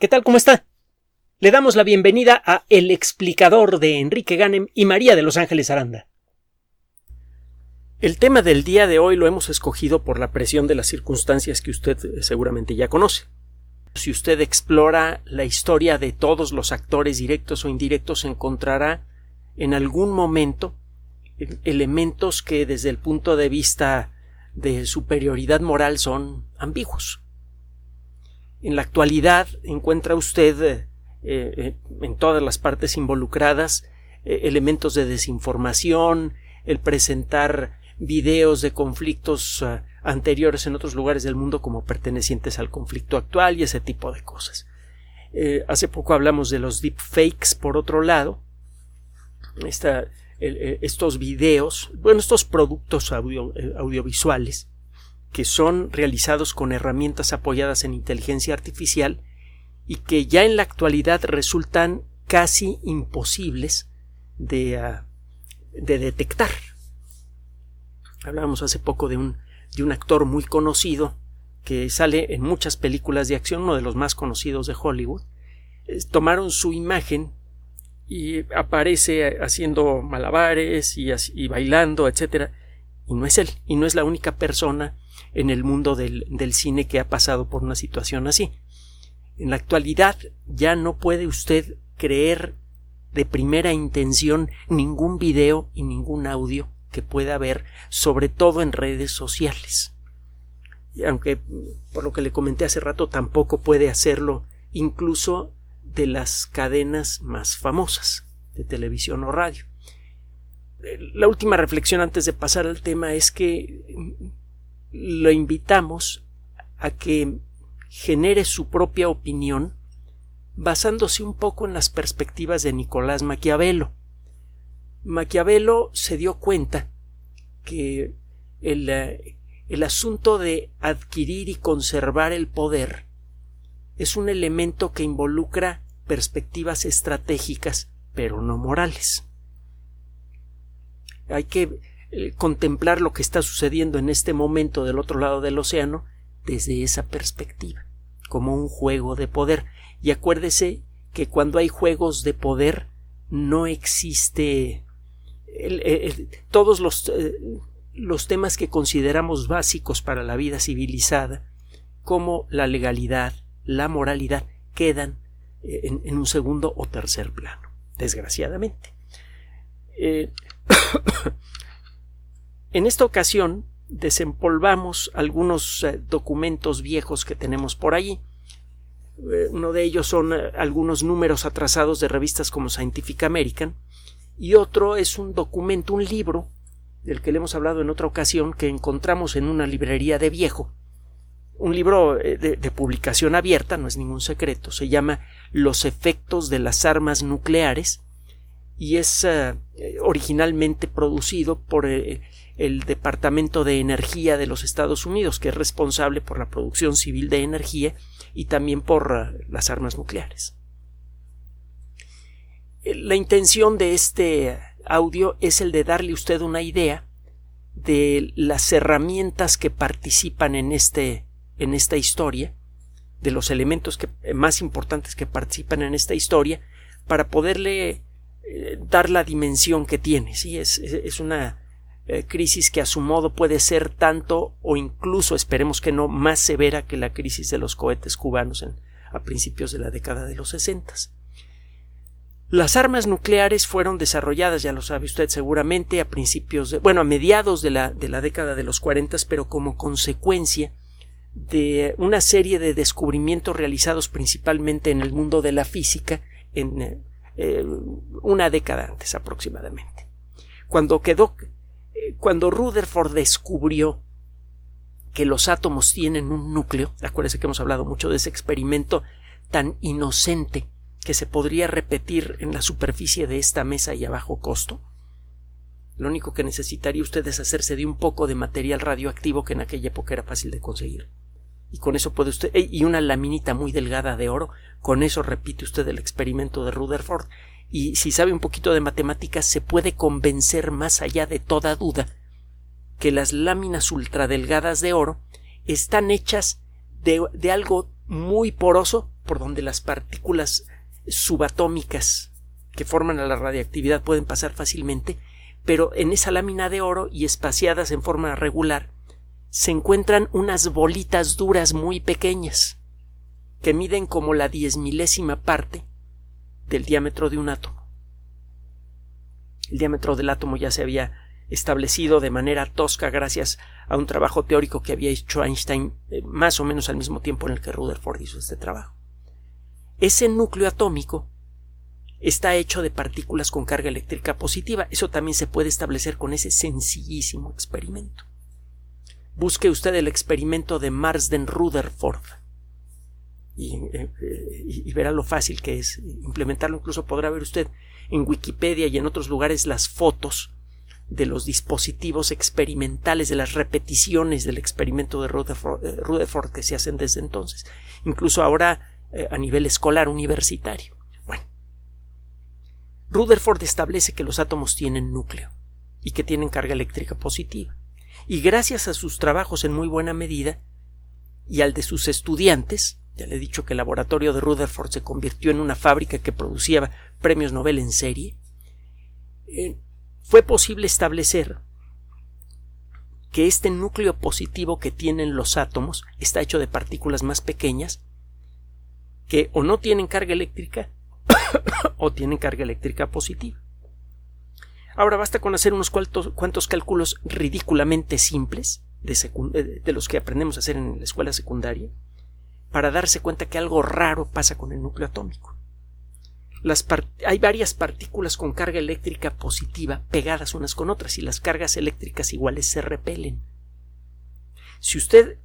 ¿Qué tal? ¿Cómo está? Le damos la bienvenida a El explicador de Enrique Ganem y María de Los Ángeles Aranda. El tema del día de hoy lo hemos escogido por la presión de las circunstancias que usted eh, seguramente ya conoce. Si usted explora la historia de todos los actores directos o indirectos, encontrará en algún momento eh, elementos que desde el punto de vista de superioridad moral son ambiguos. En la actualidad encuentra usted eh, eh, en todas las partes involucradas eh, elementos de desinformación, el presentar videos de conflictos anteriores en otros lugares del mundo como pertenecientes al conflicto actual y ese tipo de cosas. hace poco hablamos de los deepfakes, por otro lado, estos videos, bueno, estos productos audiovisuales que son realizados con herramientas apoyadas en inteligencia artificial y que ya en la actualidad resultan casi imposibles de, ah, de detectar. Hablábamos hace poco de un, actor muy conocido que sale en muchas películas de acción, uno de los más conocidos de Hollywood. tomaron su imagen y aparece haciendo malabares y, y bailando, etcétera, y no es él, y no es la única persona en el mundo del, cine que ha pasado por una situación así. En la actualidad ya no puede usted creer de primera intención ningún video y ningún audio que pueda haber, sobre todo en redes sociales. Y aunque, por lo que le comenté hace rato, tampoco puede hacerlo incluso de las cadenas más famosas de televisión o radio. La última reflexión antes de pasar al tema es que lo invitamos a que genere su propia opinión basándose un poco en las perspectivas de Nicolás Maquiavelo. Maquiavelo se dio cuenta que el, eh, el asunto de adquirir y conservar el poder es un elemento que involucra perspectivas estratégicas, pero no morales. Hay que eh, contemplar lo que está sucediendo en este momento del otro lado del océano desde esa perspectiva, como un juego de poder. Y acuérdese que cuando hay juegos de poder no existe todos los, eh, los temas que consideramos básicos para la vida civilizada, como la legalidad, la moralidad, quedan eh, en, un segundo o tercer plano, desgraciadamente. En esta ocasión desempolvamos algunos eh, documentos viejos que tenemos por allí. Eh, uno de ellos son eh, algunos números atrasados de revistas como Scientific American y otro es un documento, un libro del que le hemos hablado en otra ocasión que encontramos en una librería de viejo. Un libro de, publicación abierta, no es ningún secreto, se llama Los efectos de las armas nucleares y es originalmente producido por el Departamento de Energía de los Estados Unidos, que es responsable por la producción civil de energía y también por eh, las armas nucleares. La intención de este audio es el de darle a usted una idea de las herramientas que participan en, este, en esta historia, de los elementos que, más importantes que participan en esta historia, para poderle eh, dar la dimensión que tiene. ¿sí? Es, es una eh, crisis que a su modo puede ser tanto o incluso esperemos que no más severa que la crisis de los cohetes cubanos en, a principios de la década de los sesentas. Las armas nucleares fueron desarrolladas, ya lo sabe usted seguramente, a principios de, bueno, a mediados de la, de la década de los cuarentas, pero como consecuencia de una serie de descubrimientos realizados principalmente en el mundo de la física en eh, una década antes aproximadamente. Cuando quedó cuando Rutherford descubrió que los átomos tienen un núcleo, acuérdese que hemos hablado mucho de ese experimento tan inocente que se podría repetir en la superficie de esta mesa y a bajo costo. Lo único que necesitaría usted es hacerse de un poco de material radioactivo que en aquella época era fácil de conseguir. Y con eso puede usted, y una laminita muy delgada de oro, con eso repite usted el experimento de Rutherford y si sabe un poquito de matemáticas se puede convencer más allá de toda duda que las láminas ultradelgadas de oro están hechas de, algo muy poroso por donde las partículas subatómicas que forman a la radiactividad pueden pasar fácilmente, pero en esa lámina de oro y espaciadas en forma regular se encuentran unas bolitas duras muy pequeñas que miden como la diez milésima parte del diámetro de un átomo. El diámetro del átomo ya se había establecido de manera tosca gracias a un trabajo teórico que había hecho Einstein eh, más o menos al mismo tiempo en el que Rutherford hizo este trabajo. Ese núcleo atómico está hecho de partículas con carga eléctrica positiva. Eso también se puede establecer con ese sencillísimo experimento. Busque usted el experimento de Marsden Rutherford y, eh, y, verá lo fácil que es implementarlo. Incluso podrá ver usted en Wikipedia y en otros lugares las fotos de los dispositivos experimentales, de las repeticiones del experimento de Rutherford, que se hacen desde entonces, incluso ahora eh, a nivel escolar universitario. Bueno, Rutherford establece que los átomos tienen núcleo y que tienen carga eléctrica positiva. Y gracias a sus trabajos en muy buena medida y al de sus estudiantes, ya le he dicho que el laboratorio de Rutherford se convirtió en una fábrica que producía premios Nobel en serie, eh, fue posible establecer que este núcleo positivo que tienen los átomos está hecho de partículas más pequeñas que o no tienen carga eléctrica o tienen carga eléctrica positiva. Ahora basta con hacer unos cuantos, cálculos ridículamente simples de, de los que aprendemos a hacer en la escuela secundaria para darse cuenta que algo raro pasa con el núcleo atómico hay varias partículas con carga eléctrica positiva pegadas unas con otras y las cargas eléctricas iguales se repelen. Si usted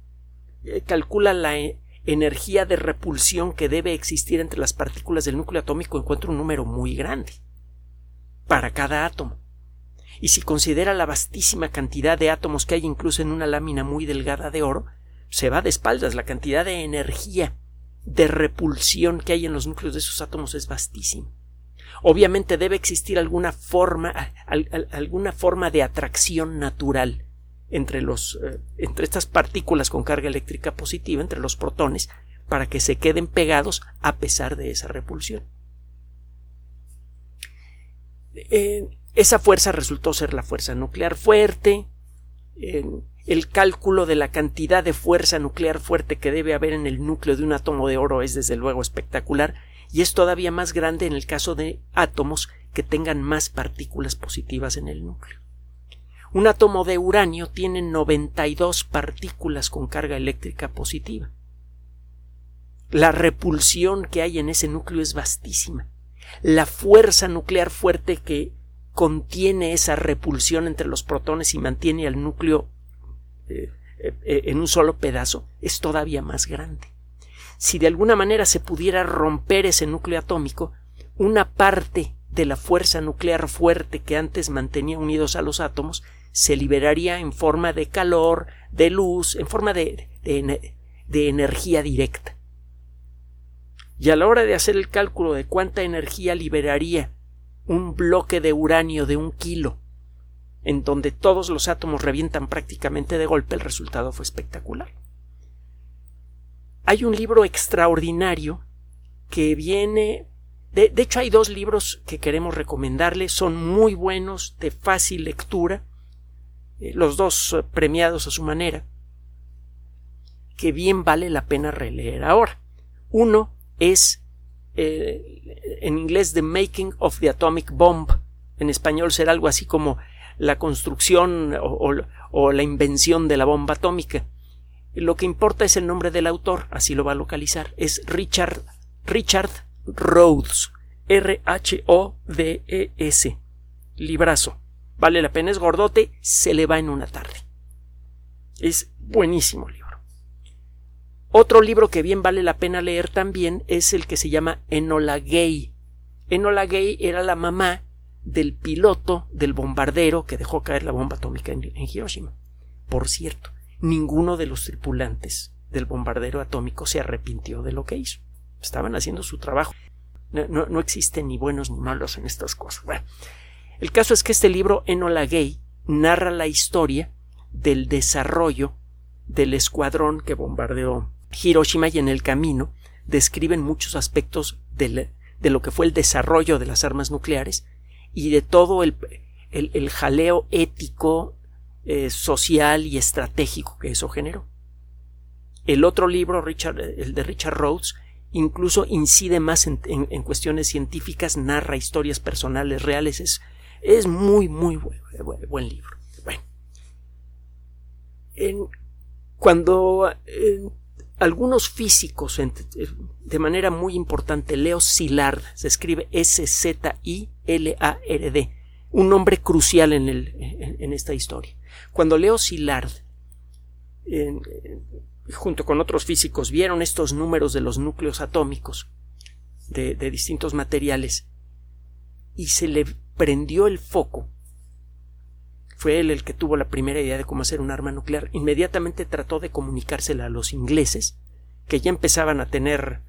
eh, calcula la eh, energía de repulsión que debe existir entre las partículas del núcleo atómico, encuentra un número muy grande para cada átomo. Y si considera la vastísima cantidad de átomos que hay incluso en una lámina muy delgada de oro, se va de espaldas la cantidad de energía de repulsión que hay en los núcleos de esos átomos es vastísimo. Obviamente debe existir alguna forma, alguna forma de atracción natural entre, los, eh, entre estas partículas con carga eléctrica positiva, entre los protones, para que se queden pegados a pesar de esa repulsión. Eh, esa fuerza resultó ser la fuerza nuclear fuerte el cálculo de la cantidad de fuerza nuclear fuerte que debe haber en el núcleo de un átomo de oro es desde luego espectacular y es todavía más grande en el caso de átomos que tengan más partículas positivas en el núcleo. Un átomo de uranio tiene 92 partículas con carga eléctrica positiva. La repulsión que hay en ese núcleo es vastísima. La fuerza nuclear fuerte que contiene esa repulsión entre los protones y mantiene al núcleo eh, eh, en un solo pedazo es todavía más grande. Si de alguna manera se pudiera romper ese núcleo atómico, una parte de la fuerza nuclear fuerte que antes mantenía unidos a los átomos se liberaría en forma de calor, de luz, en forma de, de energía directa. Y a la hora de hacer el cálculo de cuánta energía liberaría un bloque de uranio de un kilo en donde todos los átomos revientan prácticamente de golpe, el resultado fue espectacular. Hay un libro extraordinario que viene de, hecho, hay dos libros que queremos recomendarle, son muy buenos, de fácil lectura, eh, los dos eh, premiados a su manera, que bien vale la pena releer ahora. Uno es eh, en inglés The Making of the Atomic Bomb, en español será algo así como la construcción o, la invención de la bomba atómica. Lo que importa es el nombre del autor, así lo va a localizar. Es Richard, Richard Rhodes. R-H-O-D-E-S. Librazo. Vale la pena, es gordote, se le va en una tarde. Es buenísimo libro. Otro libro que bien vale la pena leer también es el que se llama Enola Gay. Enola Gay era la mamá del piloto del bombardero que dejó caer la bomba atómica en, Hiroshima. Por cierto, ninguno de los tripulantes del bombardero atómico se arrepintió de lo que hizo. Estaban haciendo su trabajo. No, existen ni buenos ni malos en estas cosas. Bueno, el caso es que este libro, Enola Gay, narra la historia del desarrollo del escuadrón que bombardeó Hiroshima y en el camino describen muchos aspectos de lo que fue el desarrollo de las armas nucleares y de todo el, el, jaleo ético, eh, social y estratégico que eso generó. El otro libro, Richard, el de Richard Rhodes, incluso incide más en, cuestiones científicas, narra historias personales reales, es, es muy, muy buen, buen, libro. Bueno, en, cuando algunos físicos, de manera muy importante, Leo Szilard, se escribe S-Z-I-L-A-R-D, un nombre crucial en, el, en, esta historia. Cuando Leo Szilard, junto con otros físicos, vieron estos números de los núcleos atómicos de, de distintos materiales y se le prendió el foco fue él el que tuvo la primera idea de cómo hacer un arma nuclear. Inmediatamente trató de comunicársela a los ingleses, que ya empezaban a tener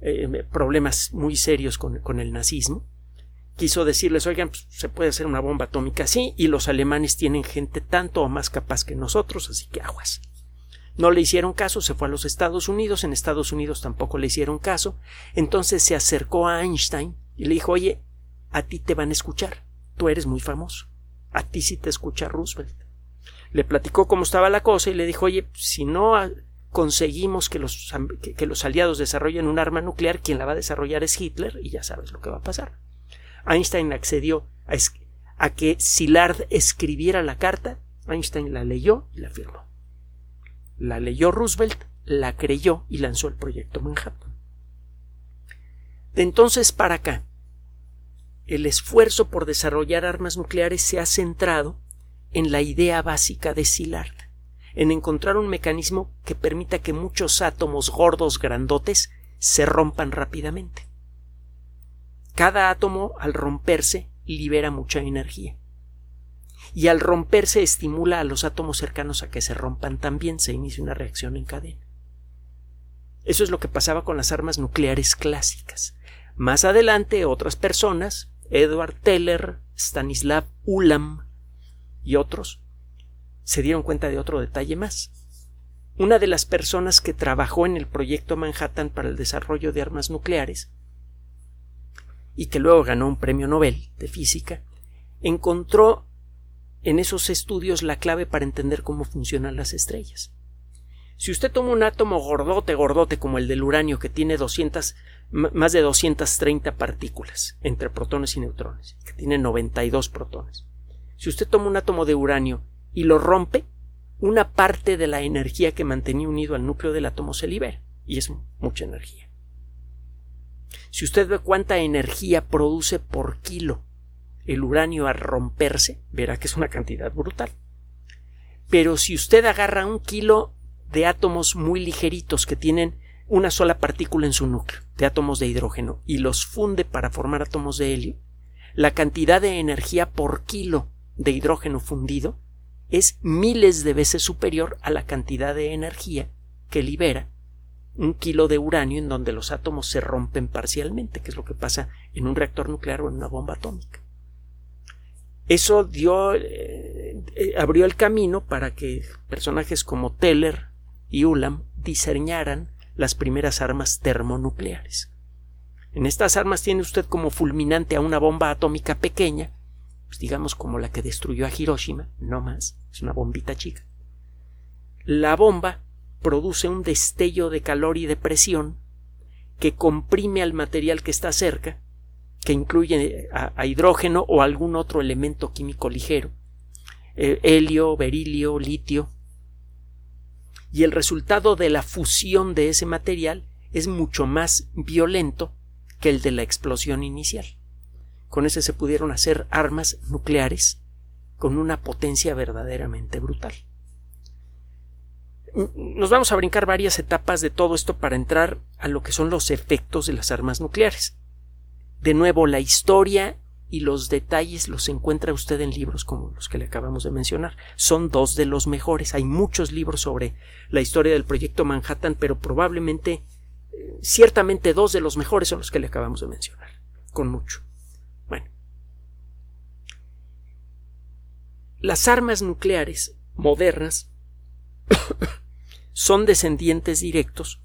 eh, problemas muy serios con, el nazismo. Quiso decirles, oigan, pues, se puede hacer una bomba atómica así, y los alemanes tienen gente tanto o más capaz que nosotros, así que aguas. No le hicieron caso, se fue a los Estados Unidos, en Estados Unidos tampoco le hicieron caso, entonces se acercó a Einstein y le dijo, oye, a ti te van a escuchar, tú eres muy famoso. A ti sí te escucha Roosevelt. Le platicó cómo estaba la cosa y le dijo, oye, si no conseguimos que los, que, los aliados desarrollen un arma nuclear, quien la va a desarrollar es Hitler y ya sabes lo que va a pasar. Einstein accedió a, a que Szilard escribiera la carta, Einstein la leyó y la firmó. La leyó Roosevelt, la creyó y lanzó el proyecto Manhattan. De entonces para acá, el esfuerzo por desarrollar armas nucleares se ha centrado en la idea básica de Szilard, en encontrar un mecanismo que permita que muchos átomos gordos grandotes se rompan rápidamente. Cada átomo, al romperse, libera mucha energía. Y al romperse estimula a los átomos cercanos a que se rompan también, se inicia una reacción en cadena. Eso es lo que pasaba con las armas nucleares clásicas. Más adelante, otras personas, Edward Teller, Stanislav Ulam y otros se dieron cuenta de otro detalle más. Una de las personas que trabajó en el proyecto Manhattan para el desarrollo de armas nucleares y que luego ganó un premio Nobel de física, encontró en esos estudios la clave para entender cómo funcionan las estrellas. Si usted toma un átomo gordote, gordote como el del uranio que tiene 200, más de 230 partículas entre protones y neutrones, que tiene 92 protones. Si usted toma un átomo de uranio y lo rompe, una parte de la energía que mantenía unido al núcleo del átomo se libera, y es mucha energía. Si usted ve cuánta energía produce por kilo el uranio al romperse, verá que es una cantidad brutal. Pero si usted agarra un kilo de átomos muy ligeritos que tienen una sola partícula en su núcleo, de átomos de hidrógeno, y los funde para formar átomos de helio, la cantidad de energía por kilo de hidrógeno fundido es miles de veces superior a la cantidad de energía que libera un kilo de uranio en donde los átomos se rompen parcialmente, que es lo que pasa en un reactor nuclear o en una bomba atómica. Eso dio, eh, eh, abrió el camino para que personajes como Teller, y Ulam diseñaran las primeras armas termonucleares. En estas armas tiene usted como fulminante a una bomba atómica pequeña, pues digamos como la que destruyó a Hiroshima, no más, es una bombita chica. La bomba produce un destello de calor y de presión que comprime al material que está cerca, que incluye a, hidrógeno o algún otro elemento químico ligero, eh, helio, berilio, litio, y el resultado de la fusión de ese material es mucho más violento que el de la explosión inicial. Con ese se pudieron hacer armas nucleares con una potencia verdaderamente brutal. Nos vamos a brincar varias etapas de todo esto para entrar a lo que son los efectos de las armas nucleares. De nuevo, la historia y los detalles los encuentra usted en libros como los que le acabamos de mencionar. Son dos de los mejores. Hay muchos libros sobre la historia del proyecto Manhattan, pero probablemente, eh, ciertamente dos de los mejores son los que le acabamos de mencionar. Con mucho. Bueno. Las armas nucleares modernas son descendientes directos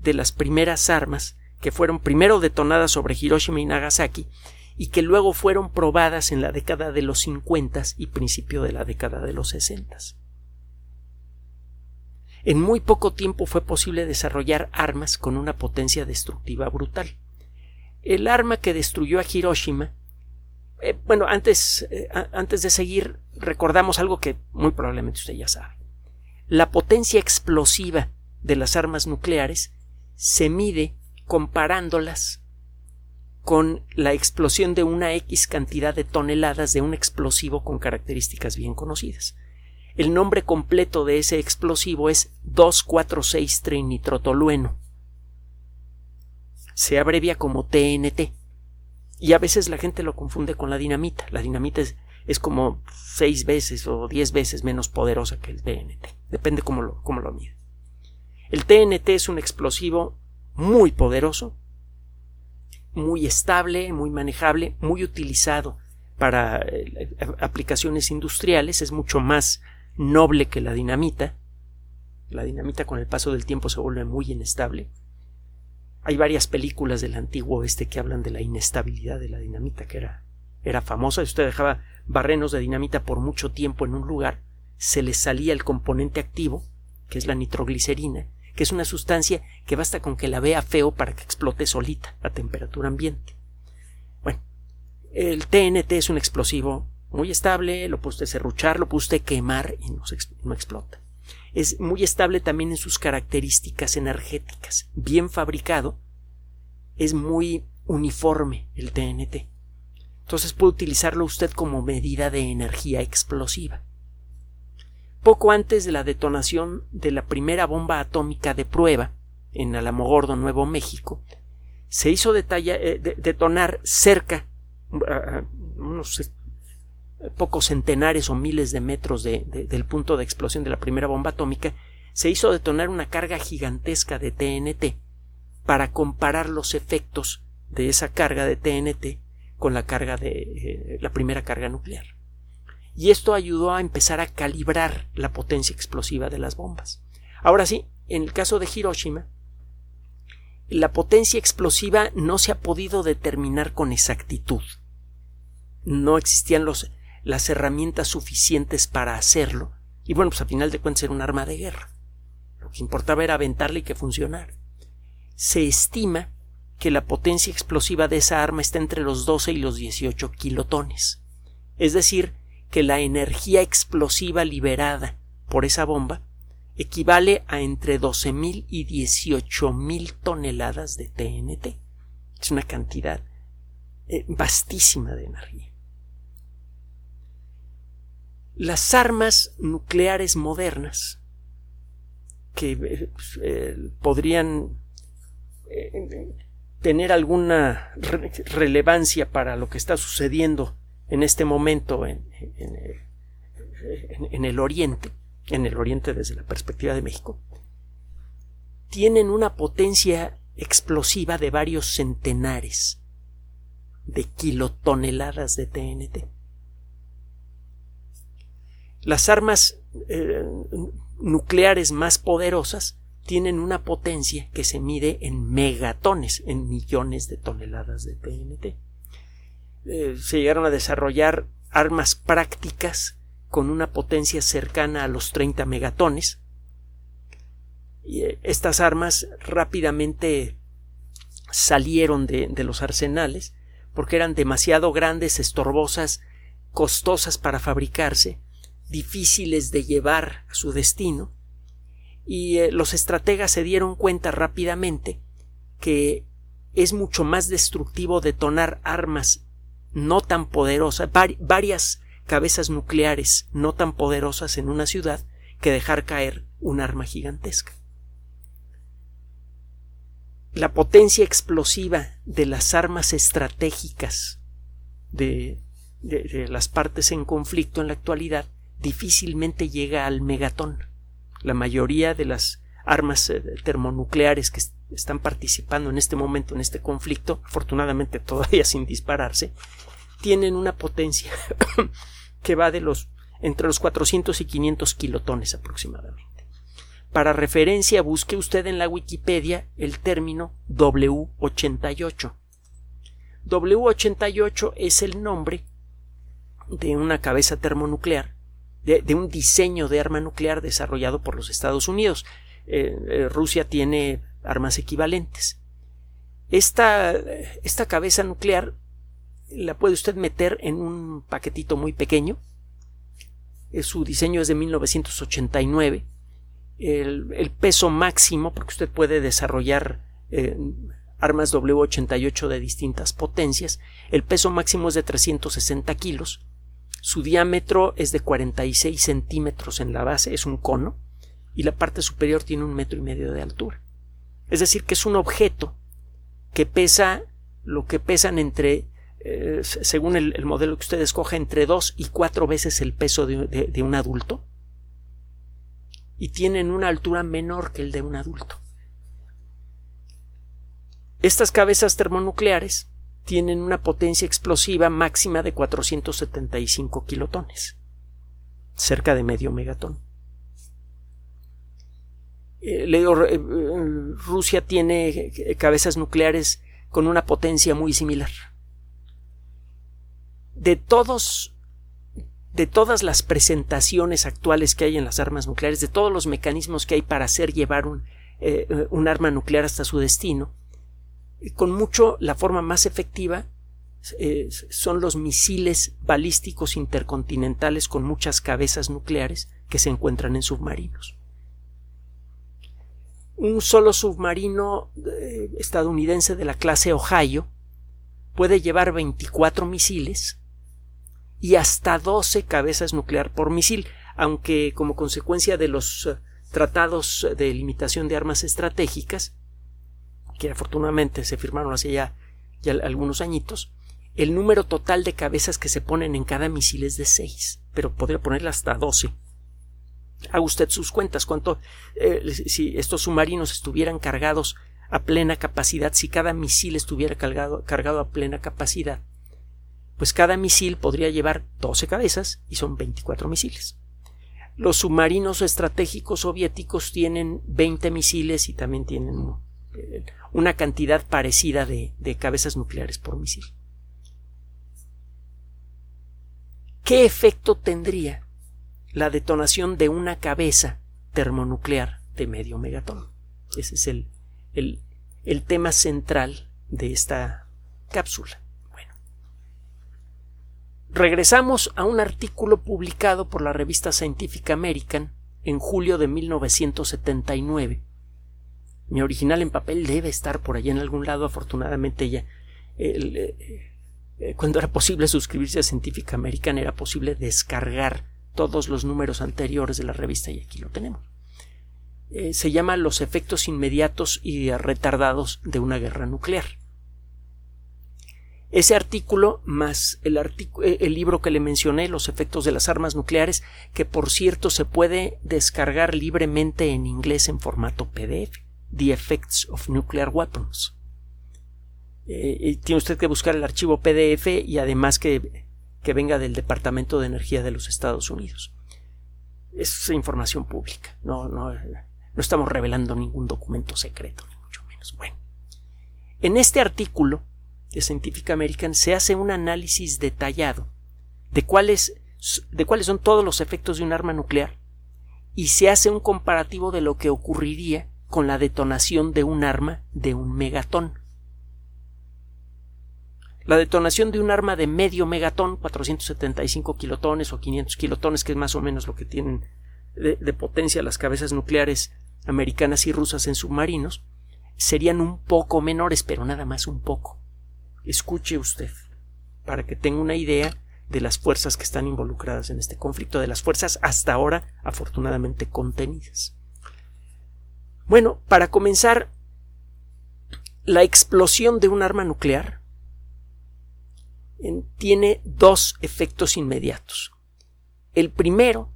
de las primeras armas que fueron primero detonadas sobre Hiroshima y Nagasaki y que luego fueron probadas en la década de los 50 y principio de la década de los 60. En muy poco tiempo fue posible desarrollar armas con una potencia destructiva brutal. El arma que destruyó a Hiroshima eh, bueno, antes, eh, antes de seguir, recordamos algo que muy probablemente usted ya sabe. La potencia explosiva de las armas nucleares se mide comparándolas con la explosión de una X cantidad de toneladas de un explosivo con características bien conocidas. El nombre completo de ese explosivo es 246 trinitrotolueno. Se abrevia como TNT. Y a veces la gente lo confunde con la dinamita. La dinamita es, como seis veces o diez veces menos poderosa que el TNT. Depende cómo lo, cómo lo mide. El TNT es un explosivo muy poderoso, muy estable, muy manejable, muy utilizado para eh, aplicaciones industriales, es mucho más noble que la dinamita. La dinamita con el paso del tiempo se vuelve muy inestable. Hay varias películas del antiguo oeste que hablan de la inestabilidad de la dinamita, que era, era famosa. Si usted dejaba barrenos de dinamita por mucho tiempo en un lugar, se le salía el componente activo, que es la nitroglicerina, que es una sustancia que basta con que la vea feo para que explote solita a temperatura ambiente. Bueno, el TNT es un explosivo muy estable, lo puede usted serruchar, lo puede usted quemar y no, no explota. Es muy estable también en sus características energéticas. Bien fabricado, es muy uniforme el TNT. Entonces puede utilizarlo usted como medida de energía explosiva. Poco antes de la detonación de la primera bomba atómica de prueba en Alamogordo, Nuevo México, se hizo eh, detonar cerca, unos pocos centenares o miles de metros del punto de explosión de la primera bomba atómica, se hizo detonar una carga gigantesca de TNT para comparar los efectos de esa carga de TNT con la carga de eh, la primera carga nuclear y esto ayudó a empezar a calibrar la potencia explosiva de las bombas. Ahora sí, en el caso de Hiroshima, la potencia explosiva no se ha podido determinar con exactitud. No existían los, las herramientas suficientes para hacerlo. Y bueno, pues a final de cuentas era un arma de guerra. Lo que importaba era aventarle y que funcionara. Se estima que la potencia explosiva de esa arma está entre los 12 y los 18 kilotones. Es decir, que la energía explosiva liberada por esa bomba equivale a entre 12.000 y 18.000 toneladas de TNT. Es una cantidad eh, vastísima de energía. Las armas nucleares modernas que eh, eh, podrían tener alguna relevancia para lo que está sucediendo en este momento en, el Oriente, en el Oriente desde la perspectiva de México, tienen una potencia explosiva de varios centenares de kilotoneladas de TNT. Las armas eh, nucleares más poderosas tienen una potencia que se mide en megatones, en millones de toneladas de TNT. Eh, se llegaron a desarrollar armas prácticas con una potencia cercana a los 30 megatones. Y eh, estas armas rápidamente salieron de, los arsenales porque eran demasiado grandes, estorbosas, costosas para fabricarse, difíciles de llevar a su destino, y eh, los estrategas se dieron cuenta rápidamente que es mucho más destructivo detonar armas no tan poderosa, varias cabezas nucleares no tan poderosas en una ciudad que dejar caer un arma gigantesca. La potencia explosiva de las armas estratégicas de, de, las partes en conflicto en la actualidad difícilmente llega al megatón. La mayoría de las armas eh, termonucleares que están participando en este momento en este conflicto, afortunadamente todavía sin dispararse, tienen una potencia que va de los entre los 400 y 500 kilotones aproximadamente. Para referencia, busque usted en la Wikipedia el término W88. W88 es el nombre de una cabeza termonuclear, de, un diseño de arma nuclear desarrollado por los Estados Unidos. Eh, eh, Rusia tiene armas equivalentes. Esta, esta cabeza nuclear la puede usted meter en un paquetito muy pequeño. Su diseño es de 1989. El, peso máximo, porque usted puede desarrollar eh, armas W88 de distintas potencias, el peso máximo es de 360 kilos. Su diámetro es de 46 centímetros en la base, es un cono, y la parte superior tiene un metro y medio de altura. Es decir, que es un objeto que pesa lo que pesan entre eh, según el, modelo que usted escoja, entre dos y cuatro veces el peso de, un adulto y tienen una altura menor que el de un adulto. Estas cabezas termonucleares tienen una potencia explosiva máxima de 475 kilotones, cerca de medio megatón. Eh, eh, Rusia tiene cabezas nucleares con una potencia muy similar de todos de todas las presentaciones actuales que hay en las armas nucleares, de todos los mecanismos que hay para hacer llevar un, eh, arma nuclear hasta su destino, con mucho la forma más efectiva eh, son los misiles balísticos intercontinentales con muchas cabezas nucleares que se encuentran en submarinos. Un solo submarino eh, estadounidense de la clase Ohio puede llevar 24 misiles y hasta 12 cabezas nuclear por misil, aunque como consecuencia de los eh, tratados de limitación de armas estratégicas, que afortunadamente se firmaron hace ya, ya algunos añitos, el número total de cabezas que se ponen en cada misil es de 6, pero podría ponerle hasta 12. Haga usted sus cuentas, cuánto eh, si estos submarinos estuvieran cargados a plena capacidad, si cada misil estuviera cargado, cargado a plena capacidad, pues cada misil podría llevar 12 cabezas y son 24 misiles. Los submarinos estratégicos soviéticos tienen 20 misiles y también tienen eh, una cantidad parecida de, de cabezas nucleares por misil. ¿Qué efecto tendría la detonación de una cabeza termonuclear de medio megatón? Ese es el, el, el tema central de esta cápsula. Regresamos a un artículo publicado por la revista Scientific American en julio de 1979. Mi original en papel debe estar por allá en algún lado, afortunadamente ya. Eh, eh, cuando era posible suscribirse a Scientific American era posible descargar todos los números anteriores de la revista y aquí lo tenemos. Eh, se llama Los efectos inmediatos y retardados de una guerra nuclear. Ese artículo más el, eh, el, libro que le mencioné, Los efectos de las armas nucleares, que por cierto se puede descargar libremente en inglés en formato PDF, The Effects of Nuclear Weapons. Eh, tiene usted que buscar el archivo PDF y además que, que venga del Departamento de Energía de los Estados Unidos. Es información pública, no, no, no estamos revelando ningún documento secreto, ni mucho menos. Bueno, en este artículo de Scientific American se hace un análisis detallado de cuáles, de cuáles son todos los efectos de un arma nuclear y se hace un comparativo de lo que ocurriría con la detonación de un arma de un megatón. La detonación de un arma de medio megatón, 475 kilotones o 500 kilotones, que es más o menos lo que tienen de, de potencia las cabezas nucleares americanas y rusas en submarinos, serían un poco menores, pero nada más un poco. Escuche usted, para que tenga una idea de las fuerzas que están involucradas en este conflicto, de las fuerzas hasta ahora afortunadamente contenidas. Bueno, para comenzar, la explosión de un arma nuclear tiene dos efectos inmediatos. El primero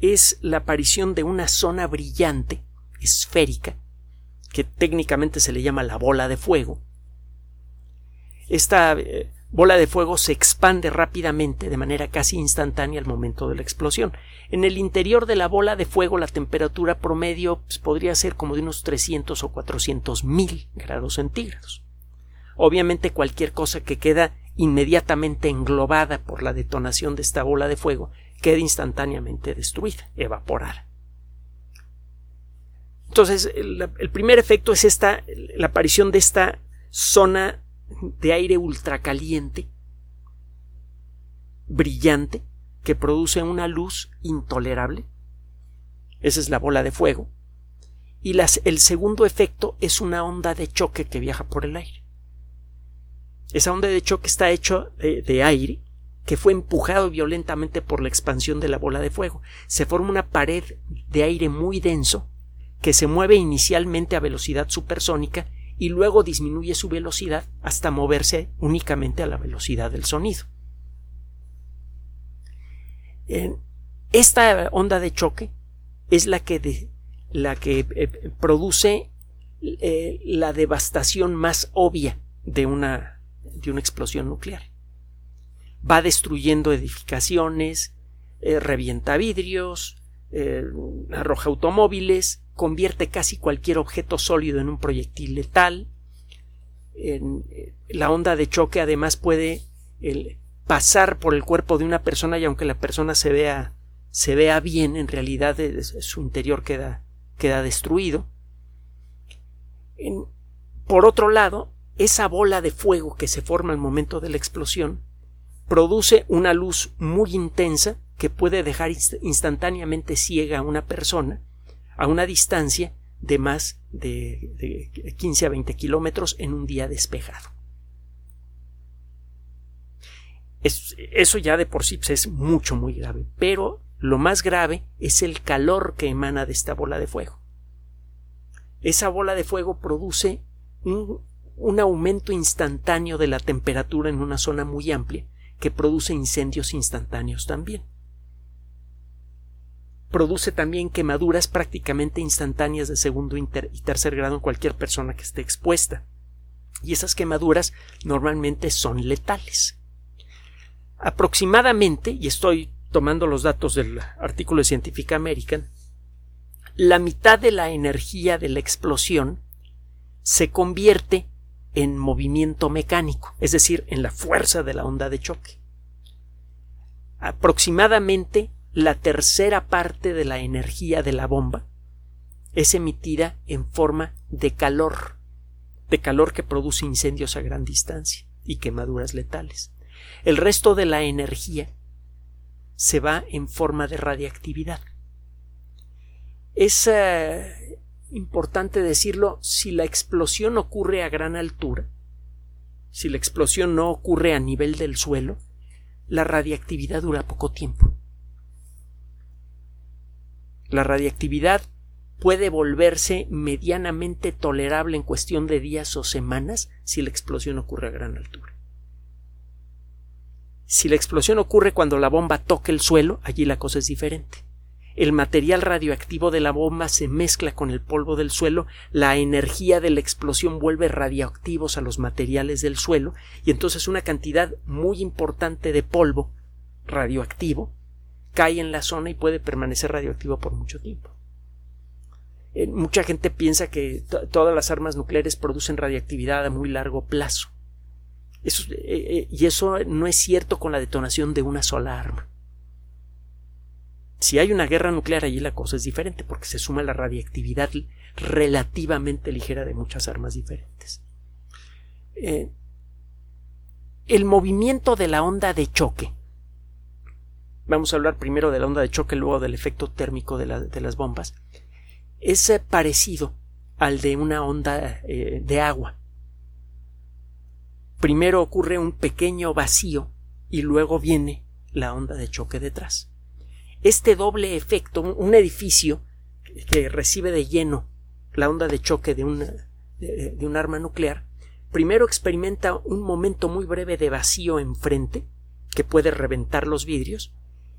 es la aparición de una zona brillante, esférica, que técnicamente se le llama la bola de fuego, esta eh, bola de fuego se expande rápidamente de manera casi instantánea al momento de la explosión. En el interior de la bola de fuego la temperatura promedio pues, podría ser como de unos 300 o 400 mil grados centígrados. Obviamente cualquier cosa que queda inmediatamente englobada por la detonación de esta bola de fuego queda instantáneamente destruida, evaporada. Entonces, el, primer efecto es esta, la aparición de esta zona de aire ultracaliente, brillante, que produce una luz intolerable. Esa es la bola de fuego. Y las, el segundo efecto es una onda de choque que viaja por el aire. Esa onda de choque está hecho de, de aire que fue empujado violentamente por la expansión de la bola de fuego. Se forma una pared de aire muy denso que se mueve inicialmente a velocidad supersónica y luego disminuye su velocidad hasta moverse únicamente a la velocidad del sonido. Esta onda de choque es la que, la que eh, produce eh, la devastación más obvia de una, de una explosión nuclear. Va destruyendo edificaciones, eh, revienta vidrios, arroja automóviles, convierte casi cualquier objeto sólido en un proyectil letal. la onda de choque además puede pasar por el cuerpo de una persona y aunque la persona se vea se vea bien, en realidad su interior queda, queda destruido. por otro lado, esa bola de fuego que se forma al momento de la explosión produce una luz muy intensa que puede dejar instantáneamente ciega a una persona a una distancia de más de, de 15 a 20 kilómetros en un día despejado eso ya de por sí pues, es mucho, muy grave. Pero lo más grave es el calor que emana de esta bola de fuego. Esa bola de fuego produce un, un aumento instantáneo de la temperatura en una zona muy amplia que produce incendios instantáneos también. Produce también quemaduras prácticamente instantáneas de segundo y tercer grado en cualquier persona que esté expuesta. Y esas quemaduras normalmente son letales. Aproximadamente, y estoy tomando los datos del artículo de Scientific American, la mitad de la energía de la explosión se convierte en movimiento mecánico, es decir, en la fuerza de la onda de choque. Aproximadamente la tercera parte de la energía de la bomba es emitida en forma de calor, de calor que produce incendios a gran distancia y quemaduras letales. El resto de la energía se va en forma de radiactividad. Es eh, importante decirlo, si la explosión ocurre a gran altura, si la explosión no ocurre a nivel del suelo, la radiactividad dura poco tiempo. La radiactividad puede volverse medianamente tolerable en cuestión de días o semanas si la explosión ocurre a gran altura. Si la explosión ocurre cuando la bomba toca el suelo, allí la cosa es diferente. El material radioactivo de la bomba se mezcla con el polvo del suelo, la energía de la explosión vuelve radioactivos a los materiales del suelo y entonces una cantidad muy importante de polvo radioactivo cae en la zona y puede permanecer radioactivo por mucho tiempo. Eh, mucha gente piensa que todas las armas nucleares producen radiactividad a muy largo plazo. Eh, eh, y eso no es cierto con la detonación de una sola arma. Si hay una guerra nuclear allí la cosa es diferente porque se suma la radiactividad relativamente ligera de muchas armas diferentes. Eh, el movimiento de la onda de choque. Vamos a hablar primero de la onda de choque, luego del efecto térmico de, las bombas. Es parecido al de una onda de agua primero ocurre un pequeño vacío y luego viene la onda de choque detrás. Este doble efecto, un edificio que recibe de lleno la onda de choque de un, arma nuclear, primero experimenta un momento muy breve de vacío enfrente, que puede reventar los vidrios,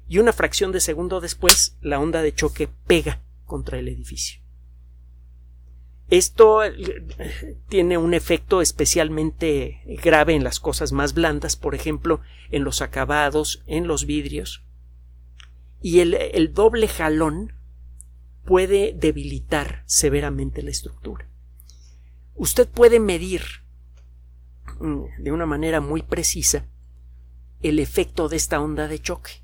y una fracción de segundo después la onda de choque pega contra el edificio. Esto eh, tiene un efecto especialmente grave en las cosas más blandas, por ejemplo, en los acabados, en los vidrios. Y el, doble jalón puede debilitar severamente la estructura. Usted puede medir mm, de una manera muy precisa el efecto de esta onda de choque.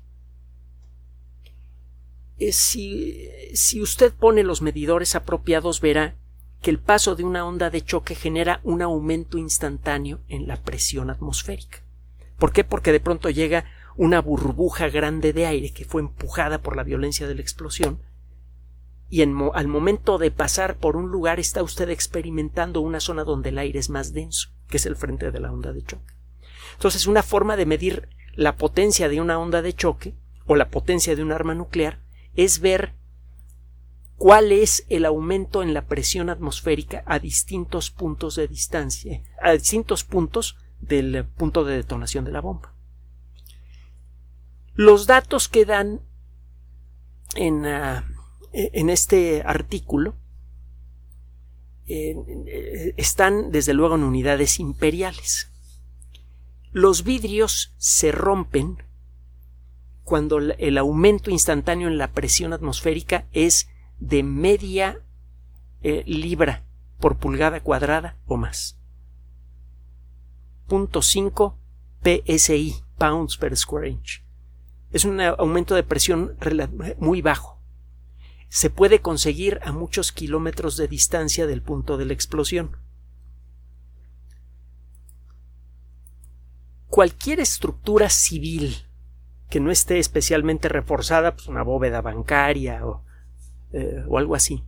Eh, si, si, usted pone los medidores apropiados verá que el paso de una onda de choque genera un aumento instantáneo en la presión atmosférica. ¿Por qué? Porque de pronto llega una burbuja grande de aire que fue empujada por la violencia de la explosión y al momento de pasar por un lugar está usted experimentando una zona donde el aire es más denso, que es el frente de la onda de choque. Entonces, una forma de medir la potencia de una onda de choque o la potencia de un arma nuclear es ver cuál es el aumento en la presión atmosférica a distintos puntos de distancia, a distintos puntos del punto de detonación de la bomba. Los datos que dan en, ah, eh, en este artículo eh, están desde luego en unidades imperiales. Los vidrios se rompen cuando el aumento instantáneo en la presión atmosférica es de media eh, libra por pulgada cuadrada o más. Punto 5 PSI, pounds per square inch. Es un aumento de presión muy bajo se puede conseguir a muchos kilómetros de distancia del punto de la explosión. Cualquier estructura civil que no esté especialmente reforzada, pues una bóveda bancaria o, eh, o algo así,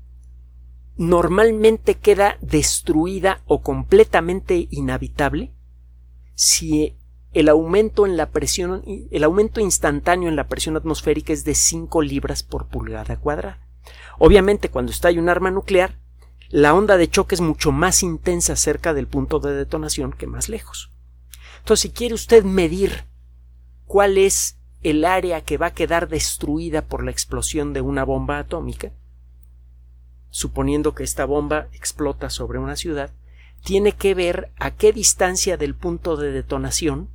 normalmente queda destruida o completamente inhabitable si el aumento en la presión, el aumento instantáneo en la presión atmosférica es de 5 libras por pulgada cuadrada. Obviamente, cuando está hay un arma nuclear, la onda de choque es mucho más intensa cerca del punto de detonación que más lejos. Entonces, si quiere usted medir cuál es el área que va a quedar destruida por la explosión de una bomba atómica, suponiendo que esta bomba explota sobre una ciudad, tiene que ver a qué distancia del punto de detonación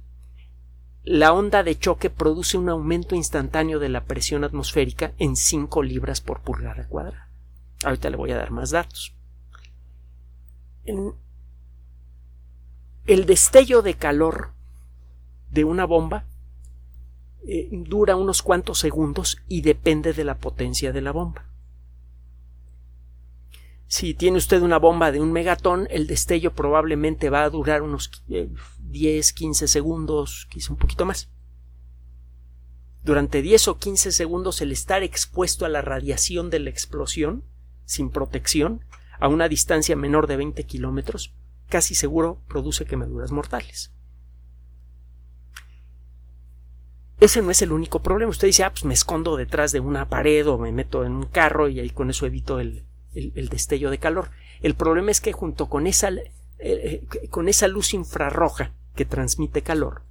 la onda de choque produce un aumento instantáneo de la presión atmosférica en 5 libras por pulgada cuadrada. Ahorita le voy a dar más datos. el destello de calor de una bomba eh, dura unos cuantos segundos y depende de la potencia de la bomba. Si tiene usted una bomba de un megatón, el destello probablemente va a durar unos 10, eh, 15 segundos, quizá un poquito más. Durante 10 o 15 segundos el estar expuesto a la radiación de la explosión, sin protección, a una distancia menor de 20 kilómetros, casi seguro produce quemaduras mortales. Ese no es el único problema. Usted dice, ah, pues me escondo detrás de una pared o me meto en un carro y ahí con eso evito el, el, destello de calor. El problema es que junto con esa, eh, eh, con esa luz infrarroja que transmite calor,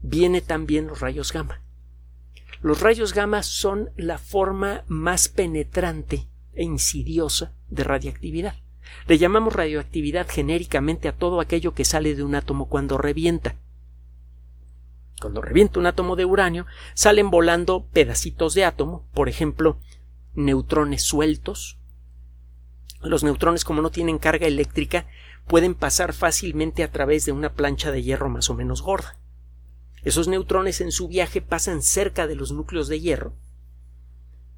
viene también los rayos gamma. Los rayos gamma son la forma más penetrante e insidiosa de radiactividad. Le llamamos radioactividad genéricamente a todo aquello que sale de un átomo cuando revienta. Cuando revienta un átomo de uranio, salen volando pedacitos de átomo, por ejemplo, neutrones sueltos, los neutrones, como no tienen carga eléctrica, pueden pasar fácilmente a través de una plancha de hierro más o menos gorda. Esos neutrones en su viaje pasan cerca de los núcleos de hierro,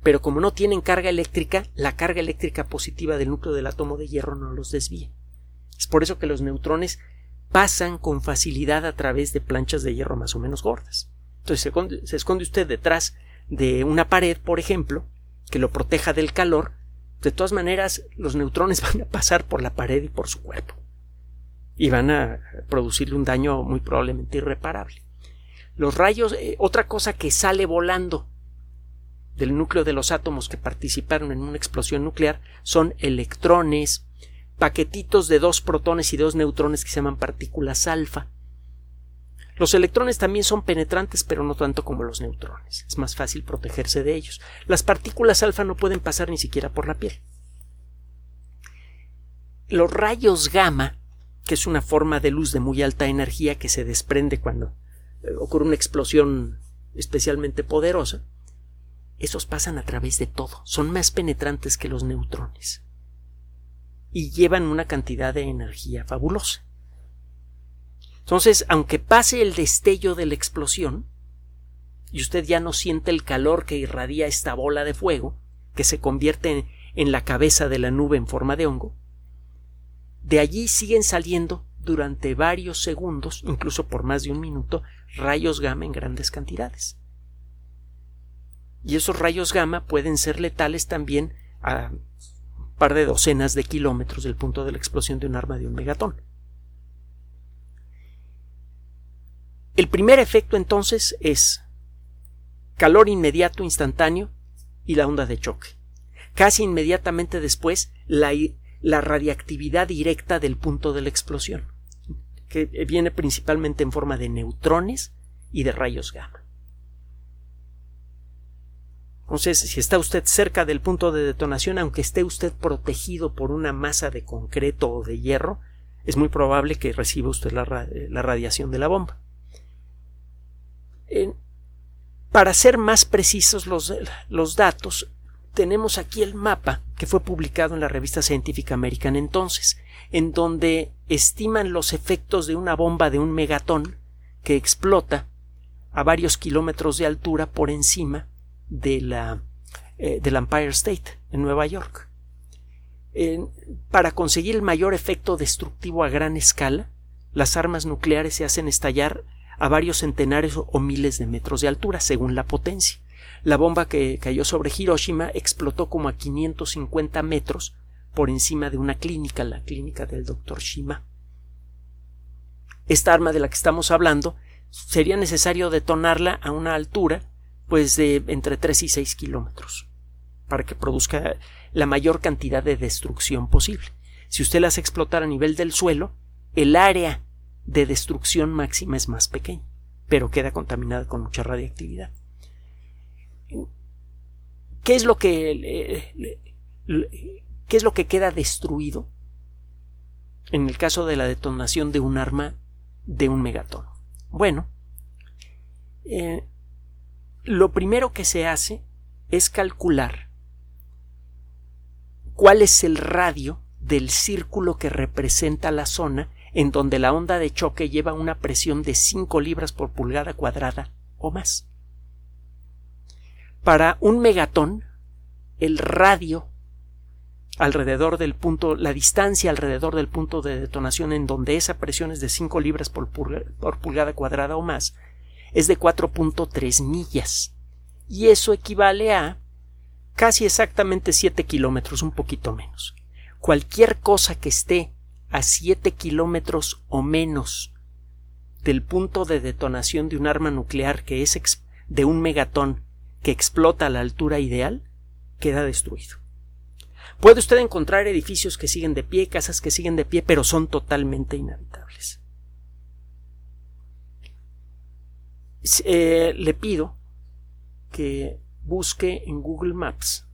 pero como no tienen carga eléctrica, la carga eléctrica positiva del núcleo del átomo de hierro no los desvía. Es por eso que los neutrones pasan con facilidad a través de planchas de hierro más o menos gordas. Entonces se esconde, se esconde usted detrás de una pared, por ejemplo, que lo proteja del calor, de todas maneras, los neutrones van a pasar por la pared y por su cuerpo. Y van a producirle un daño muy probablemente irreparable. Los rayos, eh, otra cosa que sale volando del núcleo de los átomos que participaron en una explosión nuclear son electrones, paquetitos de dos protones y dos neutrones que se llaman partículas alfa. Los electrones también son penetrantes, pero no tanto como los neutrones. Es más fácil protegerse de ellos. Las partículas alfa no pueden pasar ni siquiera por la piel. los rayos gamma, que es una forma de luz de muy alta energía que se desprende cuando eh, ocurre una explosión especialmente poderosa, esos pasan a través de todo, son más penetrantes que los neutrones y llevan una cantidad de energía fabulosa. Entonces, aunque pase el destello de la explosión, y usted ya no siente el calor que irradia esta bola de fuego, que se convierte en, en la cabeza de la nube en forma de hongo, de allí siguen saliendo durante varios segundos, incluso por más de un minuto, rayos gamma en grandes cantidades. Y esos rayos gamma pueden ser letales también a un par de docenas de kilómetros del punto de la explosión de un arma de un megatón. El primer efecto entonces es calor inmediato, instantáneo y la onda de choque. Casi inmediatamente después, la, la radiactividad directa del punto de la explosión, que viene principalmente en forma de neutrones y de rayos gamma. Entonces, si está usted cerca del punto de detonación, aunque esté usted protegido por una masa de concreto o de hierro, es muy probable que reciba usted la, radiación de la bomba. para ser más precisos los, los datos, tenemos aquí el mapa que fue publicado en la revista científica American entonces, en donde estiman los efectos de una bomba de un megatón que explota a varios kilómetros de altura por encima de la, eh, del Empire State en Nueva York. para conseguir el mayor efecto destructivo a gran escala, las armas nucleares se hacen estallar a varios centenares o miles de metros de altura, según la potencia. La bomba que cayó sobre Hiroshima explotó como a 550 metros por encima de una clínica, la clínica del doctor Shima. Esta arma de la que estamos hablando sería necesario detonarla a una altura pues de entre 3 y 6 kilómetros para que produzca la mayor cantidad de destrucción posible. Si usted la hace explotar a nivel del suelo, el área de destrucción máxima es más pequeña, pero queda contaminada con mucha radiactividad. ¿Qué es lo que qué es lo que queda destruido en el caso de la detonación de un arma de un megatón? Bueno, eh, lo primero que se hace es calcular cuál es el radio del círculo que representa la zona en donde la onda de choque lleva una presión de 5 libras por pulgada cuadrada o más. Para un megatón, el radio alrededor del punto, la distancia alrededor del punto de detonación en donde esa presión es de 5 libras por, pulgada cuadrada o más, es de 4.3 millas. Y eso equivale a casi exactamente 7 kilómetros, un poquito menos. Cualquier cosa que esté a 7 kilómetros o menos del punto de detonación de un arma nuclear que es de un megatón que explota a la altura ideal, queda destruido. Puede usted encontrar edificios que siguen de pie, casas que siguen de pie, pero son totalmente inhabitables. Eh, le pido que busque en Google Maps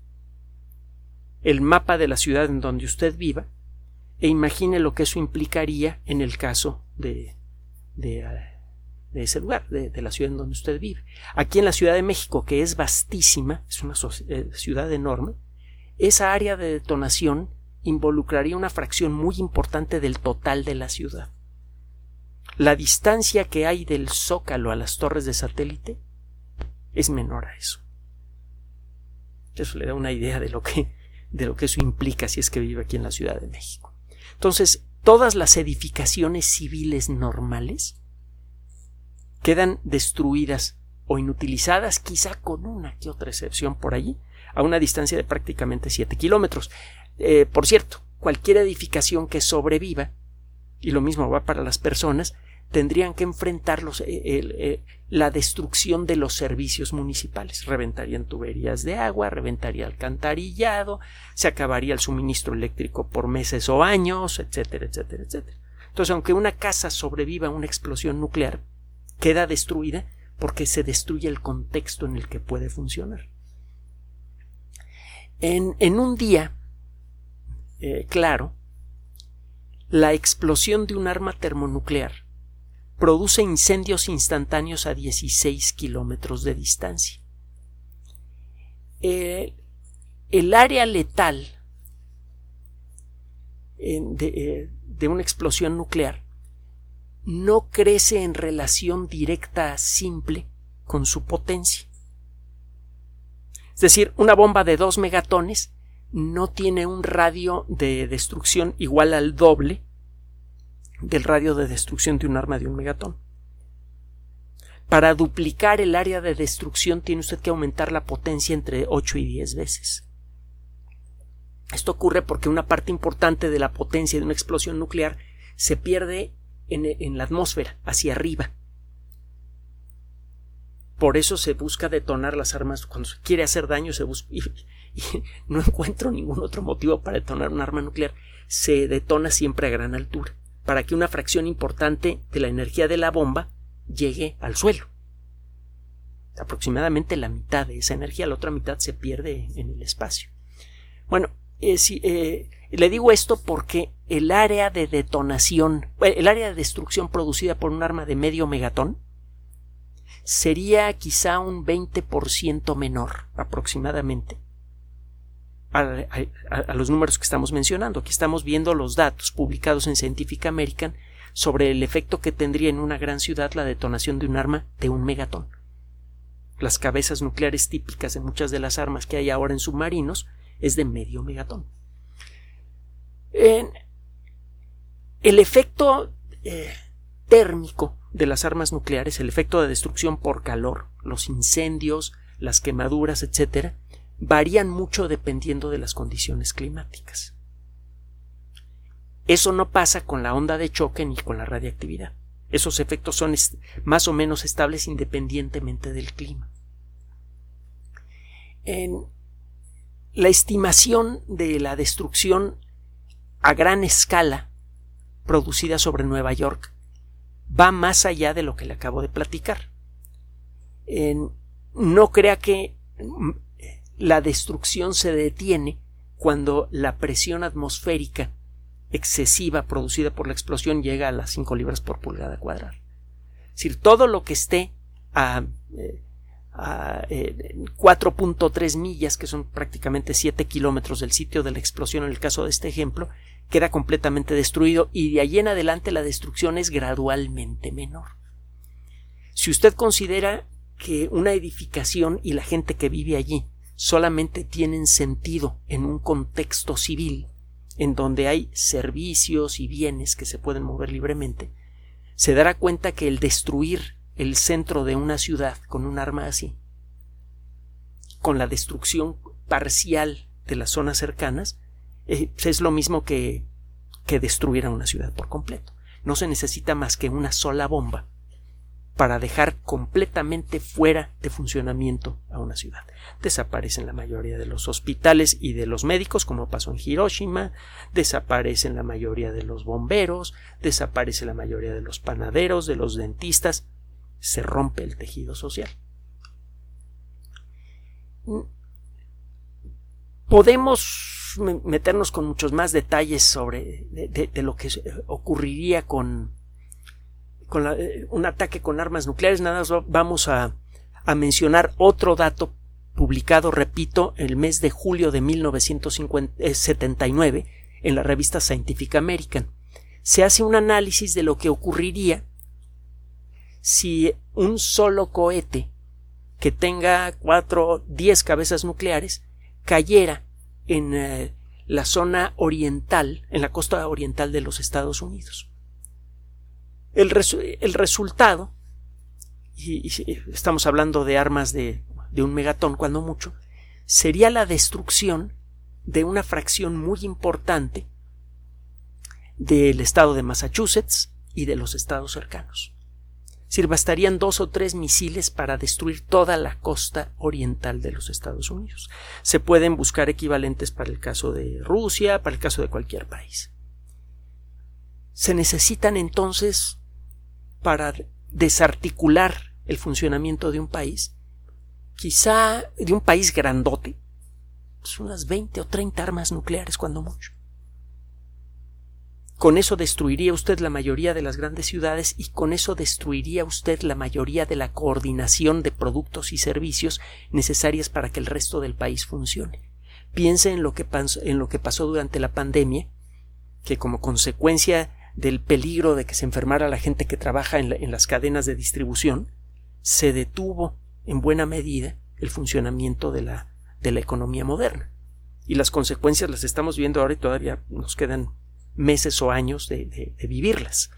el mapa de la ciudad en donde usted viva e imagine lo que eso implicaría en el caso de, de, ese lugar, de, la ciudad en donde usted vive. Aquí en la Ciudad de México, que es vastísima, es una eh, ciudad enorme, esa área de detonación involucraría una fracción muy importante del total de la ciudad la distancia que hay del zócalo a las torres de satélite es menor a eso. Eso le da una idea de lo que, de lo que eso implica si es que vive aquí en la Ciudad de México. Entonces, todas las edificaciones civiles normales quedan destruidas o inutilizadas, quizá con una que otra excepción por allí, a una distancia de prácticamente 7 kilómetros. Eh, por cierto, cualquier edificación que sobreviva, y lo mismo va para las personas, tendrían que enfrentar eh, eh, la destrucción de los servicios municipales. Reventarían tuberías de agua, reventaría alcantarillado, se acabaría el suministro eléctrico por meses o años, etcétera, etcétera, etcétera. Entonces, aunque una casa sobreviva a una explosión nuclear, queda destruida porque se destruye el contexto en el que puede funcionar. En, un día, eh, claro, la explosión de un arma termonuclear produce incendios instantáneos a 16 kilómetros de distancia. Eh, el área letal de, de una explosión nuclear no crece en relación directa simple con su potencia. Es decir, una bomba de 2 megatones no tiene un radio de destrucción igual al doble del radio de destrucción de un arma de un megatón. Para duplicar el área de destrucción tiene usted que aumentar la potencia entre 8 y 10 veces. Esto ocurre porque una parte importante de la potencia de una explosión nuclear se pierde en, la atmósfera, hacia arriba. Por eso se busca detonar las armas. Cuando se quiere hacer daño, se busca. Y, no encuentro ningún otro motivo para detonar un arma nuclear. Se detona siempre a gran altura, para que una fracción importante de la energía de la bomba llegue al suelo. Aproximadamente la mitad de esa energía, la otra mitad se pierde en el espacio. Bueno, eh, eh, le digo esto porque el área de detonación, el área de destrucción producida por un arma de medio megatón sería quizá un 20% menor aproximadamente a, a, los números que estamos mencionando. Aquí estamos viendo los datos publicados en Scientific American sobre el efecto que tendría en una gran ciudad la detonación de un arma de un megatón. Las cabezas nucleares típicas de muchas de las armas que hay ahora en submarinos es de medio megatón el efecto eh, térmico de las armas nucleares, el efecto de destrucción por calor, los incendios, las quemaduras, etc., varían mucho dependiendo de las condiciones climáticas. Eso no pasa con la onda de choque ni con la radiactividad. Esos efectos son más o menos estables independientemente del clima. En la estimación de la destrucción a gran escala producida sobre Nueva York va más allá de lo que le acabo de platicar. no crea que mm, la destrucción se detiene cuando la presión atmosférica excesiva producida por la explosión llega a las 5 libras por pulgada cuadrada. Es decir, todo lo que esté a eh, a 4.3 eh, millas, que son prácticamente 7 kilómetros del sitio de la explosión en el caso de este ejemplo, queda completamente destruido y de allí en adelante la destrucción es gradualmente menor. Si usted considera que una edificación y la gente que vive allí solamente tienen sentido en un contexto civil, en donde hay servicios y bienes que se pueden mover libremente, se dará cuenta que el destruir el centro de una ciudad con un arma así, con la destrucción parcial de las zonas cercanas, eh, es lo mismo que, que destruir a una ciudad por completo. No se necesita más que una sola bomba para dejar completamente fuera de funcionamiento a una ciudad. Desaparecen la mayoría de los hospitales y de los médicos, como pasó en Hiroshima, desaparecen la mayoría de los bomberos, desaparece la mayoría de los panaderos, de los dentistas, se rompe el tejido social. Podemos meternos con muchos más detalles sobre de, lo que ocurriría con, con eh, un ataque con armas nucleares. Nada más vamos a, a mencionar otro dato publicado, repito, el mes de julio de 1979 en la revista Scientific American. Se hace un análisis de lo que ocurriría si un solo cohete que tenga cuatro, diez cabezas nucleares cayera en eh, la zona oriental, en la costa oriental de los Estados Unidos. El, resultado, y, estamos hablando de armas de, de un megatón cuando mucho, sería la destrucción de una fracción muy importante del estado de Massachusetts y de los estados cercanos decir, bastarían dos o tres misiles para destruir toda la costa oriental de los Estados Unidos. Se pueden buscar equivalentes para el caso de Rusia, para el caso de cualquier país. Se necesitan entonces para desarticular el funcionamiento de un país, quizá de un país grandote, pues unas 20 o 30 armas nucleares cuando mucho. Con eso destruiría usted la mayoría de las grandes ciudades y con eso destruiría usted la mayoría de la coordinación de productos y servicios necesarias para que el resto del país funcione. Piense en lo que, en lo que pasó durante la pandemia, que como consecuencia del peligro de que se enfermara la gente que trabaja en, las cadenas de distribución, se detuvo en buena medida el funcionamiento de la, de la economía moderna. Y las consecuencias las estamos viendo ahora y todavía nos quedan meses o años de, vivirlas.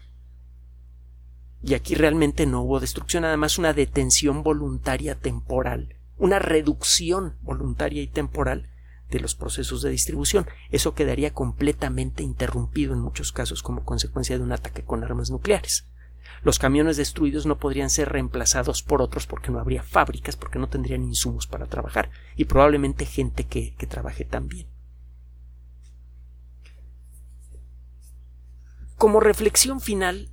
Y aquí realmente no hubo destrucción, además una detención voluntaria temporal, una reducción voluntaria y temporal de los procesos de distribución. Eso quedaría completamente interrumpido en muchos casos como consecuencia de un ataque con armas nucleares. Los camiones destruidos no podrían ser reemplazados por otros porque no habría fábricas, porque no tendrían insumos para trabajar y probablemente gente que, que trabaje también. Como reflexión final,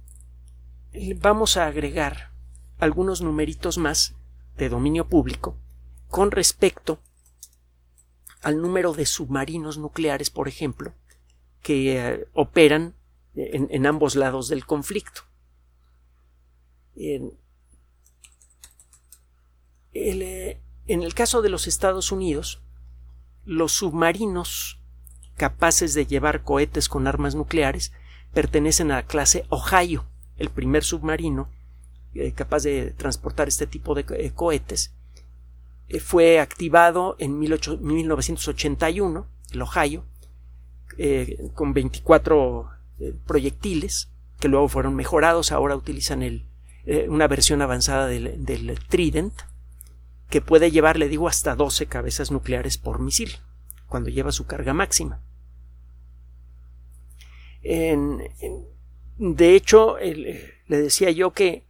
vamos a agregar algunos numeritos más de dominio público con respecto al número de submarinos nucleares, por ejemplo, que eh, operan en, ambos lados del conflicto. Eh, en el caso de los Estados Unidos, los submarinos capaces de llevar cohetes con armas nucleares pertenecen a la clase Ohio, el primer submarino eh, capaz de transportar este tipo de eh, cohetes. Eh, fue activado en 1981, el Ohio, con 24 proyectiles que luego fueron mejorados. Ahora utilizan una versión avanzada del, del Trident que puede llevar, le digo, hasta 12 cabezas nucleares por misil cuando lleva su carga máxima de hecho, le decía yo que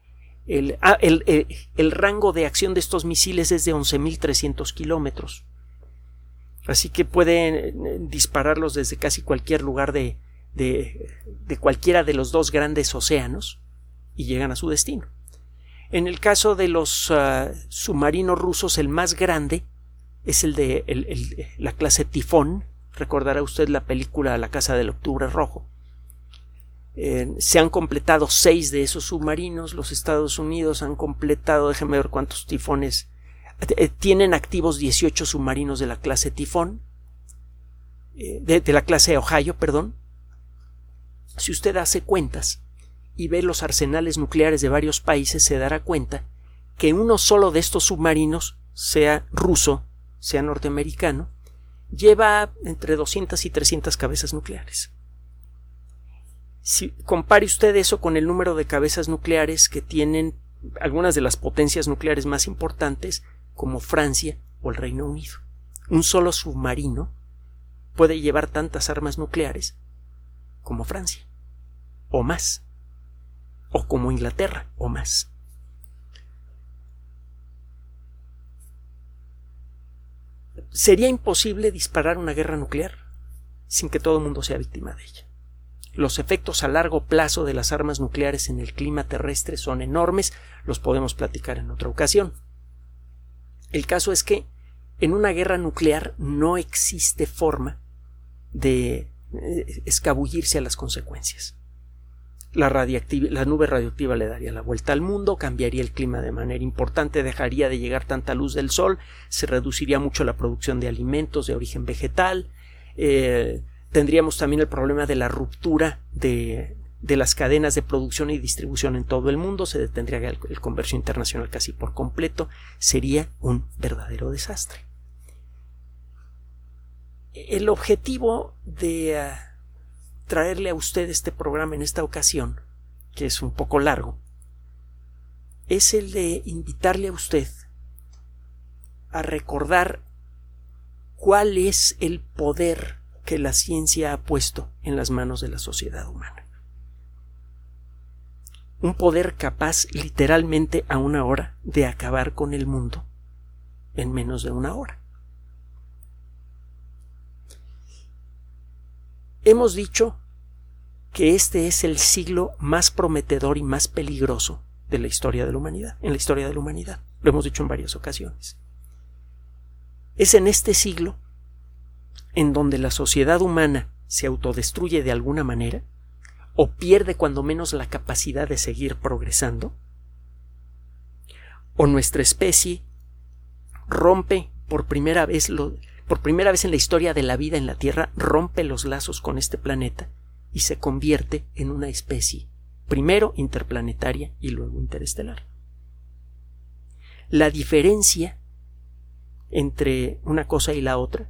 ah, el, rango de acción de estos misiles es de 11.300 kilómetros. Así que pueden eh, dispararlos desde casi cualquier lugar de, de, cualquiera de los dos grandes océanos y llegan a su destino. En el caso de los ah, submarinos rusos, el más grande es el de la clase Tifón. Recordará usted la película La Casa del Octubre Rojo se han completado seis de esos submarinos. Los Estados Unidos han completado, déjenme ver cuántos tifones. Eh, tienen activos 18 submarinos de la clase tifón. Eh, de, la clase Ohio, perdón. Si usted hace cuentas y ve los arsenales nucleares de varios países, se dará cuenta que uno solo de estos submarinos, sea ruso, sea norteamericano, lleva entre 200 y 300 cabezas nucleares. Si compare usted eso con el número de cabezas nucleares que tienen algunas de las potencias nucleares más importantes, como Francia o el Reino Unido. Un solo submarino puede llevar tantas armas nucleares como Francia, o más, o como Inglaterra, o más. Sería imposible disparar una guerra nuclear sin que todo el mundo sea víctima de ella. Los efectos a largo plazo de las armas nucleares en el clima terrestre son enormes, los podemos platicar en otra ocasión. El caso es que en una guerra nuclear no existe forma de eh, escabullirse a las consecuencias. La, nube radioactiva le daría la vuelta al mundo, cambiaría el clima de manera importante, dejaría de llegar tanta luz del sol, se reduciría mucho la producción de alimentos de origen vegetal, eh, tendríamos también el problema de la ruptura de, las cadenas de producción y distribución en todo el mundo, se detendría el, comercio internacional casi por completo, sería un verdadero desastre. El objetivo de ah, traerle a usted este programa en esta ocasión, que es un poco largo, es el de invitarle a usted a recordar cuál es el poder que la ciencia ha puesto en las manos de la sociedad humana. Un poder capaz literalmente a una hora de acabar con el mundo en menos de una hora. Hemos dicho que este es el siglo más prometedor y más peligroso de la historia de la humanidad, en la historia de la humanidad. Lo hemos dicho en varias ocasiones. Es en este siglo en donde la sociedad humana se autodestruye de alguna manera o pierde cuando menos la capacidad de seguir progresando, o nuestra especie rompe por primera vez lo, por primera vez en la historia de la vida en la Tierra rompe los lazos con este planeta y se convierte en una especie primero interplanetaria y luego interestelar. La diferencia entre una cosa y la otra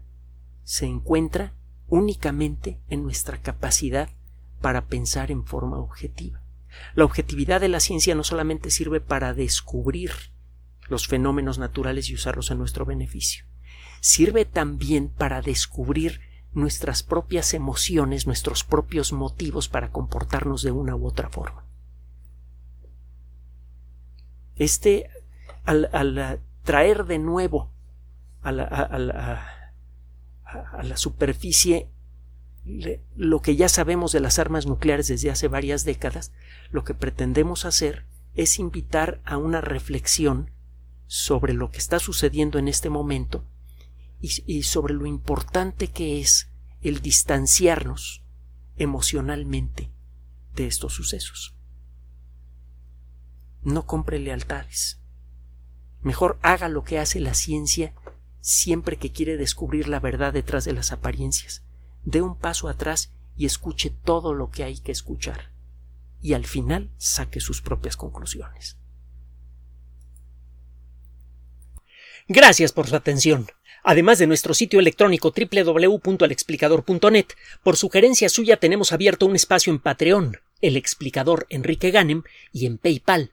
se encuentra únicamente en nuestra capacidad para pensar en forma objetiva. La objetividad de la ciencia no solamente sirve para descubrir los fenómenos naturales y usarlos a nuestro beneficio, sirve también para descubrir nuestras propias emociones, nuestros propios motivos para comportarnos de una u otra forma. Este, al, traer de nuevo a la, superficie lo que ya sabemos de las armas nucleares desde hace varias décadas, lo que pretendemos hacer es invitar a una reflexión sobre lo que está sucediendo en este momento y, sobre lo importante que es el distanciarnos emocionalmente de estos sucesos. No compre lealtades. Mejor haga lo que hace la ciencia siempre que quiere descubrir la verdad detrás de las apariencias. Dé un paso atrás y escuche todo lo que hay que escuchar. Y al final saque sus propias conclusiones. Gracias por su atención. Además de nuestro sitio electrónico www.alexplicador.net, por sugerencia suya tenemos abierto un espacio en Patreon, el explicador Enrique Ganem, y en PayPal,